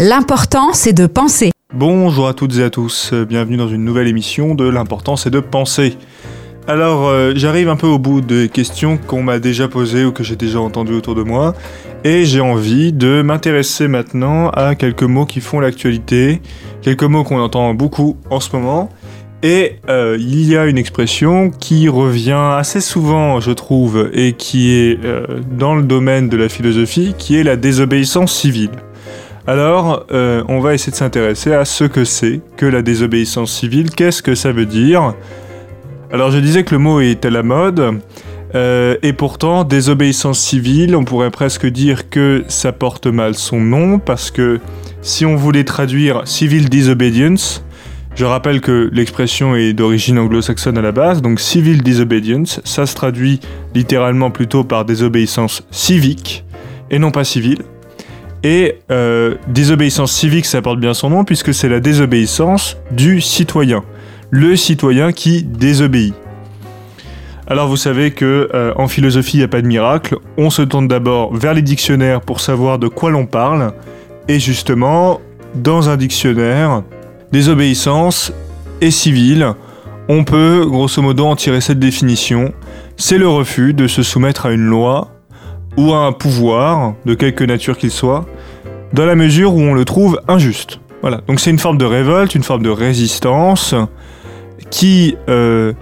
L'important, c'est de penser. Bonjour à toutes et à tous, bienvenue dans une nouvelle émission de L'important, c'est de penser. Alors, euh, j'arrive un peu au bout des questions qu'on m'a déjà posées ou que j'ai déjà entendues autour de moi, et j'ai envie de m'intéresser maintenant à quelques mots qui font l'actualité, quelques mots qu'on entend beaucoup en ce moment, et euh, il y a une expression qui revient assez souvent, je trouve, et qui est euh, dans le domaine de la philosophie, qui est la désobéissance civile. Alors, euh, on va essayer de s'intéresser à ce que c'est que la désobéissance civile, qu'est-ce que ça veut dire? Alors, je disais que le mot est à la mode, euh, et pourtant, désobéissance civile, on pourrait presque dire que ça porte mal son nom, parce que si on voulait traduire civil disobedience, je rappelle que l'expression est d'origine anglo-saxonne à la base, donc civil disobedience, ça se traduit littéralement plutôt par désobéissance civique, et non pas civile. Et euh, désobéissance civique, ça porte bien son nom, puisque c'est la désobéissance du citoyen. Le citoyen qui désobéit. Alors vous savez que euh, en philosophie, il n'y a pas de miracle. On se tourne d'abord vers les dictionnaires pour savoir de quoi l'on parle. Et justement, dans un dictionnaire, désobéissance et civile, on peut grosso modo en tirer cette définition. C'est le refus de se soumettre à une loi ou à un pouvoir, de quelque nature qu'il soit, dans la mesure où on le trouve injuste. Voilà, donc c'est une forme de révolte, une forme de résistance qui, euh,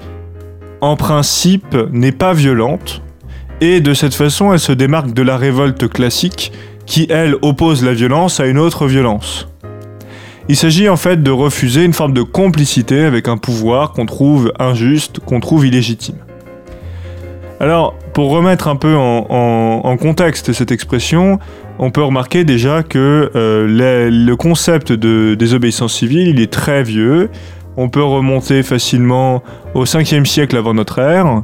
en principe, n'est pas violente, et de cette façon, elle se démarque de la révolte classique qui, elle, oppose la violence à une autre violence. Il s'agit en fait de refuser une forme de complicité avec un pouvoir qu'on trouve injuste, qu'on trouve illégitime. Alors, pour remettre un peu en, contexte cette expression, on peut remarquer déjà que euh, le concept de désobéissance civile, il est très vieux. On peut remonter facilement au 5e siècle avant notre ère,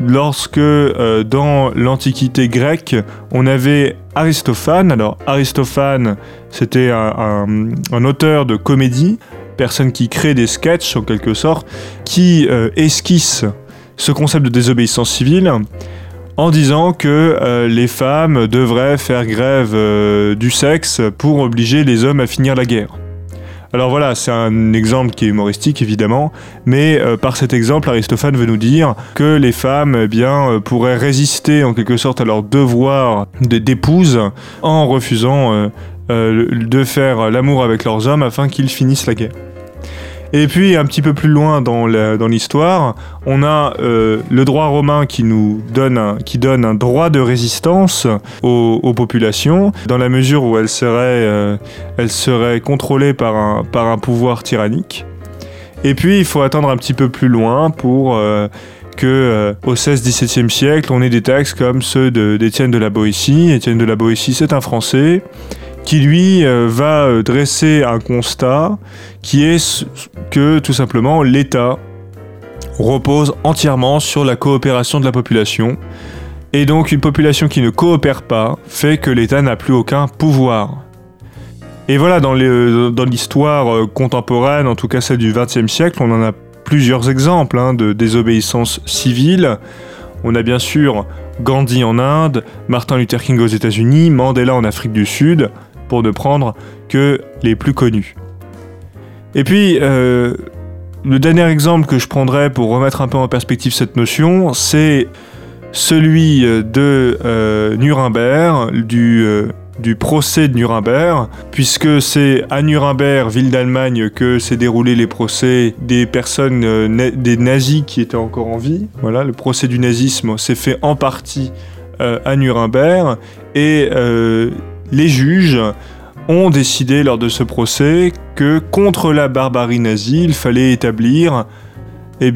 lorsque euh, dans l'Antiquité grecque, on avait Aristophane. Alors Aristophane, c'était un, auteur de comédie, personne qui crée des sketchs en quelque sorte, qui euh, esquisse ce concept de désobéissance civile en disant que euh, les femmes devraient faire grève euh, du sexe pour obliger les hommes à finir la guerre. Alors voilà, c'est un exemple qui est humoristique évidemment, mais euh, par cet exemple, Aristophane veut nous dire que les femmes eh bien, pourraient résister en quelque sorte à leur devoir d'épouse en refusant de faire l'amour avec leurs hommes afin qu'ils finissent la guerre. Et puis un petit peu plus loin dans l'histoire, on a euh, le droit romain qui nous donne un, qui donne un droit de résistance aux, populations, dans la mesure où elles seraient, euh, elles seraient contrôlées par un, par un pouvoir tyrannique. Et puis il faut attendre un petit peu plus loin pour euh, que au 16-17e siècle, on ait des textes comme ceux d'Étienne de, de la Boétie. Étienne de la Boétie, c'est un Français qui lui euh, va euh, dresser un constat qui est que tout simplement l'État repose entièrement sur la coopération de la population. Et donc une population qui ne coopère pas fait que l'État n'a plus aucun pouvoir. Et voilà, dans l'histoire euh, contemporaine, en tout cas celle du XXe siècle, on en a plusieurs exemples hein, de désobéissance civile. On a bien sûr Gandhi en Inde, Martin Luther King aux États-Unis, Mandela en Afrique du Sud pour ne prendre que les plus connus. Et puis, euh, le dernier exemple que je prendrais pour remettre un peu en perspective cette notion, c'est celui de euh, Nuremberg, du, euh, du procès de Nuremberg, puisque c'est à Nuremberg, ville d'Allemagne, que s'est déroulé les procès des personnes, des nazis qui étaient encore en vie. Voilà, le procès du nazisme s'est fait en partie à Nuremberg, et les juges ont décidé lors de ce procès que contre la barbarie nazie, il fallait établir eh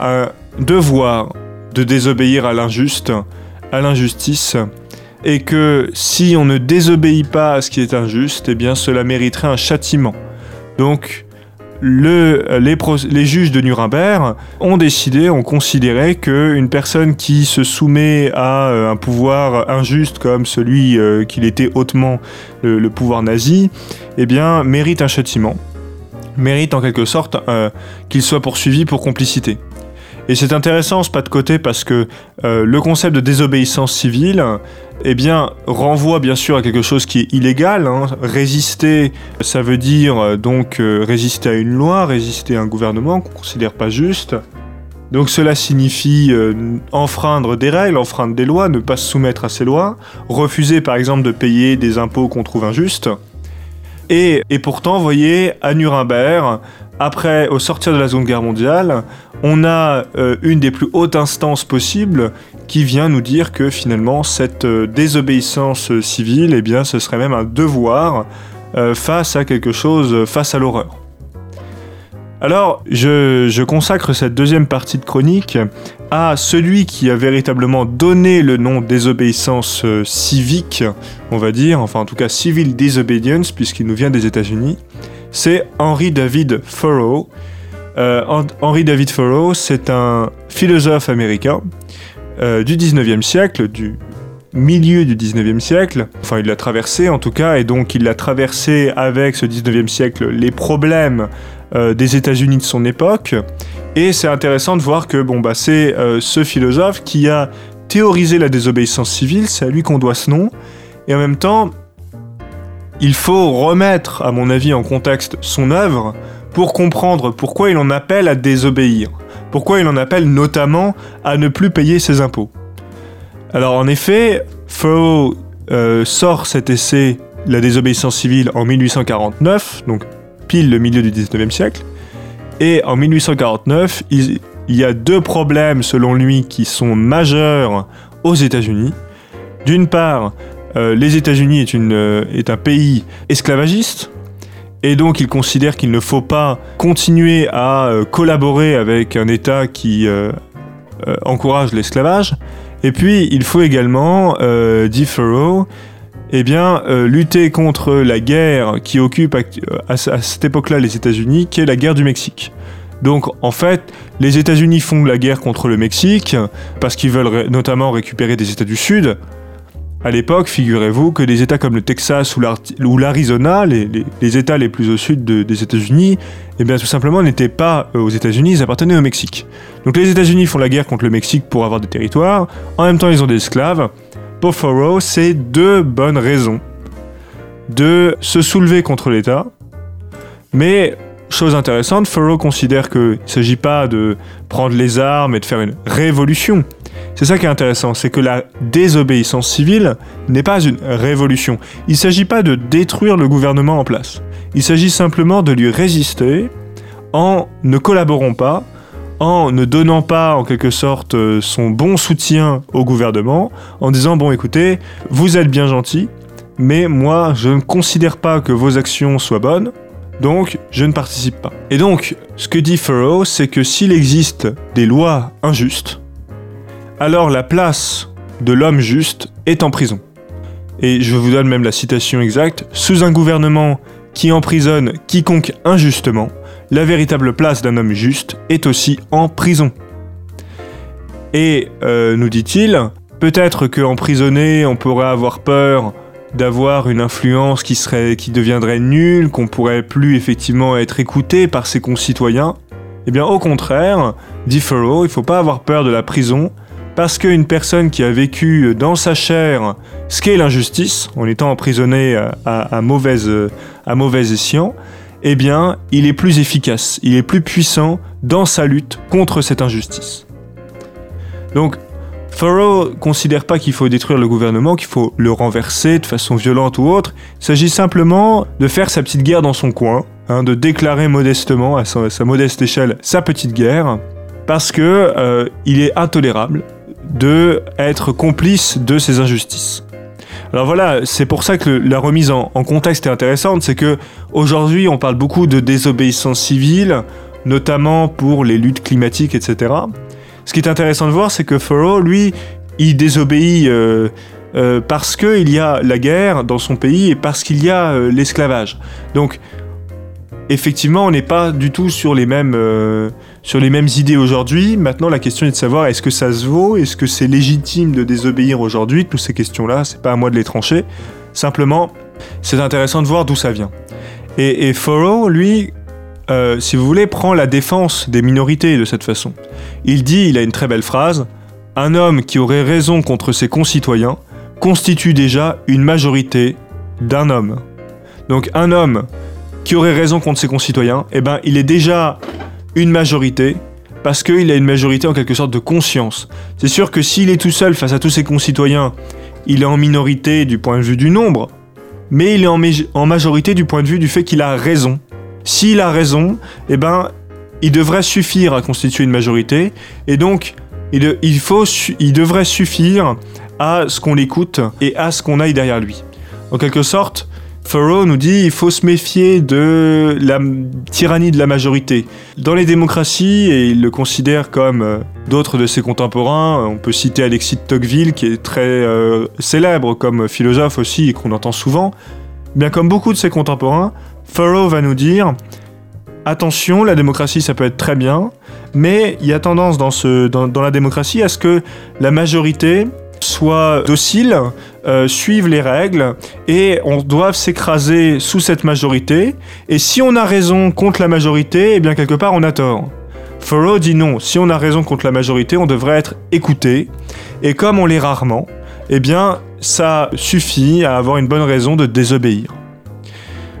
un devoir de désobéir à l'injuste, à l'injustice, et que si on ne désobéit pas à ce qui est injuste, eh cela mériterait un châtiment. Donc les, juges de Nuremberg ont décidé, ont considéré qu'une personne qui se soumet à euh, un pouvoir injuste comme celui euh, qu'il était hautement le, pouvoir nazi, eh bien, mérite un châtiment, mérite en quelque sorte euh, qu'il soit poursuivi pour complicité. Et c'est intéressant ce pas de côté parce que euh, le concept de désobéissance civile, eh bien, renvoie bien sûr à quelque chose qui est illégal. hein. Résister, ça veut dire euh, donc euh, résister à une loi, résister à un gouvernement qu'on considère pas juste. Donc cela signifie enfreindre des règles, enfreindre des lois, ne pas se soumettre à ces lois, refuser par exemple de payer des impôts qu'on trouve injustes. Et, pourtant, vous voyez, à Nuremberg, après, au sortir de la Seconde Guerre mondiale, on a euh, une des plus hautes instances possibles qui vient nous dire que finalement, cette euh, désobéissance civile, eh bien, ce serait même un devoir euh, face à quelque chose, face à l'horreur. Alors, je, je consacre cette deuxième partie de chronique à celui qui a véritablement donné le nom désobéissance euh, civique, on va dire, enfin en tout cas civil disobedience, puisqu'il nous vient des États-Unis. C'est Henry David Thoreau. Euh, Hen- Henry David Thoreau, c'est un philosophe américain euh, du 19e siècle, du milieu du 19e siècle. Enfin, il l'a traversé en tout cas, et donc il l'a traversé avec ce 19e siècle les problèmes des États-Unis de son époque. Et c'est intéressant de voir que bon bah c'est euh, ce philosophe qui a théorisé la désobéissance civile, c'est à lui qu'on doit ce nom. Et en même temps, il faut remettre, à mon avis, en contexte son œuvre pour comprendre pourquoi il en appelle à désobéir. Pourquoi il en appelle notamment à ne plus payer ses impôts. Alors en effet, Thoreau euh, sort cet essai La désobéissance civile en 1849, donc pile le milieu du 19e siècle. Et en 1849, il, y a deux problèmes selon lui qui sont majeurs aux États-Unis. D'une part, euh, les États-Unis euh, est un pays esclavagiste, et donc il considère qu'il ne faut pas continuer à euh, collaborer avec un État qui encourage l'esclavage. Et puis il faut également, dit Thoreau, eh bien, euh, lutter contre la guerre qui occupe euh, à, ce- à cette époque-là les États-Unis, qui est la guerre du Mexique. Donc, en fait, les États-Unis font la guerre contre le Mexique parce qu'ils veulent notamment récupérer des États du Sud. À l'époque, figurez-vous que des États comme le Texas ou l'Ar- ou l'Arizona, les, États les plus au sud de- des États-Unis, eh bien, tout simplement n'étaient pas euh, aux États-Unis, ils appartenaient au Mexique. Donc, les États-Unis font la guerre contre le Mexique pour avoir des territoires. En même temps, ils ont des esclaves. Thoreau, c'est deux bonnes raisons de se soulever contre l'État. Mais, chose intéressante, Thoreau considère qu'il ne s'agit pas de prendre les armes et de faire une révolution. C'est ça qui est intéressant, c'est que la désobéissance civile n'est pas une révolution. Il ne s'agit pas de détruire le gouvernement en place. Il s'agit simplement de lui résister en ne collaborant pas, en ne donnant pas en quelque sorte euh, son bon soutien au gouvernement, en disant bon écoutez, vous êtes bien gentil, mais moi je ne considère pas que vos actions soient bonnes, donc je ne participe pas. Et donc, ce que dit Thoreau, c'est que s'il existe des lois injustes, alors la place de l'homme juste est en prison. Et je vous donne même la citation exacte, sous un gouvernement qui emprisonne quiconque injustement, la véritable place d'un homme juste est aussi en prison. Et, euh, nous dit-il, peut-être qu'emprisonné, on pourrait avoir peur d'avoir une influence qui, serait, qui deviendrait nulle, qu'on pourrait plus effectivement être écouté par ses concitoyens. Eh bien, au contraire, dit Thoreau, il faut pas avoir peur de la prison, parce qu'une personne qui a vécu dans sa chair ce qu'est l'injustice, en étant emprisonné à, à, à mauvaise, à mauvais escient, eh bien, il est plus efficace, il est plus puissant dans sa lutte contre cette injustice. Donc, Thoreau considère pas qu'il faut détruire le gouvernement, qu'il faut le renverser de façon violente ou autre. Il s'agit simplement de faire sa petite guerre dans son coin, hein, de déclarer modestement, à sa, modeste échelle, sa petite guerre, parce que euh, il est intolérable de être complice de ces injustices. Alors voilà, c'est pour ça que la remise en, contexte est intéressante, c'est que aujourd'hui on parle beaucoup de désobéissance civile, notamment pour les luttes climatiques, etc. Ce qui est intéressant de voir, c'est que Thoreau, lui, il désobéit euh, euh, parce qu'il y a la guerre dans son pays et parce qu'il y a euh, l'esclavage. Donc, effectivement, on n'est pas du tout sur les mêmes, sur les mêmes idées aujourd'hui. Maintenant, la question est de savoir est-ce que ça se vaut, est-ce que c'est légitime de désobéir aujourd'hui? Toutes ces questions-là, c'est pas à moi de les trancher. Simplement, c'est intéressant de voir d'où ça vient. Et, et Thoreau, lui, euh, si vous voulez, prend la défense des minorités de cette façon. Il dit, il a une très belle phrase, un homme qui aurait raison contre ses concitoyens constitue déjà une majorité d'un homme. Donc un homme qui aurait raison contre ses concitoyens, eh ben, il est déjà une majorité parce qu'il a une majorité en quelque sorte de conscience. C'est sûr que s'il est tout seul face à tous ses concitoyens, il est en minorité du point de vue du nombre, mais il est en, majorité du point de vue du fait qu'il a raison. S'il a raison, eh ben, il devrait suffire à constituer une majorité, et donc il, faut, il devrait suffire à ce qu'on l'écoute et à ce qu'on aille derrière lui. En quelque sorte, Thoreau nous dit il faut se méfier de la tyrannie de la majorité. Dans les démocraties, et il le considère comme euh, d'autres de ses contemporains, on peut citer Alexis de Tocqueville qui est très euh, célèbre comme philosophe aussi et qu'on entend souvent, bien comme beaucoup de ses contemporains, Thoreau va nous dire attention, la démocratie ça peut être très bien, mais il y a tendance dans, ce, dans la démocratie à ce que la majorité soit docile, euh, suivent les règles et on doit s'écraser sous cette majorité. Et si on a raison contre la majorité, eh bien quelque part on a tort. Thoreau dit non, si on a raison contre la majorité, on devrait être écouté. Et comme on l'est rarement, eh bien ça suffit à avoir une bonne raison de désobéir.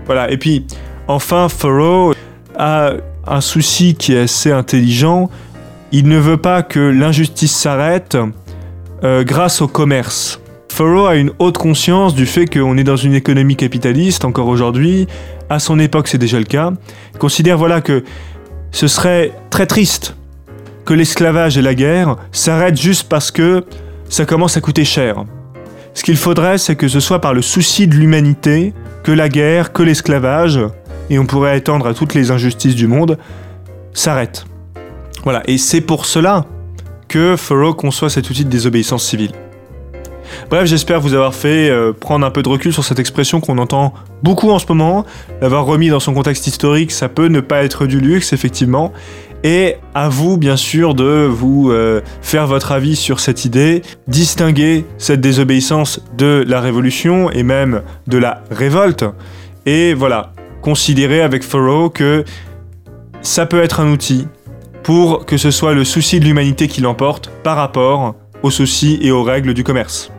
Voilà, et puis enfin Thoreau a un souci qui est assez intelligent. Il ne veut pas que l'injustice s'arrête euh, grâce au commerce. Thoreau a une haute conscience du fait qu'on est dans une économie capitaliste encore aujourd'hui. À son époque, c'est déjà le cas. Il considère voilà que ce serait très triste que l'esclavage et la guerre s'arrêtent juste parce que ça commence à coûter cher. Ce qu'il faudrait, c'est que ce soit par le souci de l'humanité que la guerre, que l'esclavage, et on pourrait étendre à toutes les injustices du monde, s'arrêtent. Voilà, et c'est pour cela que Thoreau conçoit cet outil de désobéissance civile. Bref, j'espère vous avoir fait euh, prendre un peu de recul sur cette expression qu'on entend beaucoup en ce moment. L'avoir remis dans son contexte historique, ça peut ne pas être du luxe, effectivement. Et à vous, bien sûr, de vous euh, faire votre avis sur cette idée, distinguer cette désobéissance de la révolution et même de la révolte. Et voilà, considérer avec Thoreau que ça peut être un outil pour que ce soit le souci de l'humanité qui l'emporte par rapport aux soucis et aux règles du commerce.